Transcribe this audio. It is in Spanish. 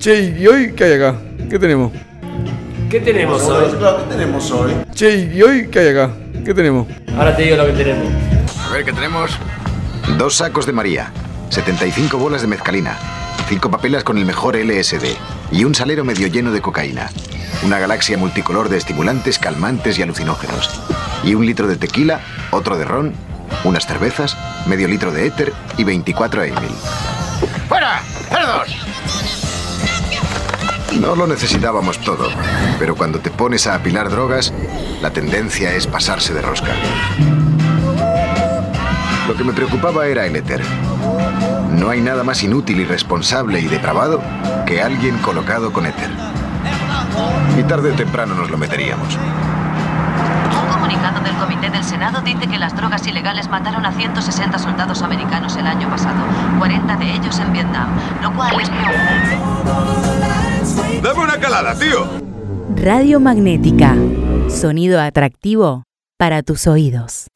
Che, ¿y hoy qué hay acá? ¿Qué tenemos? ¿Qué tenemos hoy? ¿Qué tenemos hoy? Che, ¿y hoy qué hay acá? ¿Qué tenemos? Ahora te digo lo que tenemos. A ver qué tenemos. Dos sacos de María, 75 bolas de mezcalina, cinco papelas con el mejor LSD y un salero medio lleno de cocaína. Una galaxia multicolor de estimulantes, calmantes y alucinógenos. Y un litro de tequila, otro de ron, unas cervezas, medio litro de éter y 24 Emil. ¡Fuera! ¡Cerdos! No lo necesitábamos todo, pero cuando te pones a apilar drogas, la tendencia es pasarse de rosca. Lo que me preocupaba era el éter. No hay nada más inútil, irresponsable y depravado que alguien colocado con éter. Y tarde o temprano nos lo meteríamos. Un comunicado del Comité del Senado dice que las drogas ilegales mataron a 160 soldados americanos el año pasado, 40 de ellos en Vietnam, lo cual es preocupante. Calada, tío. Radio Magnética. Sonido atractivo para tus oídos.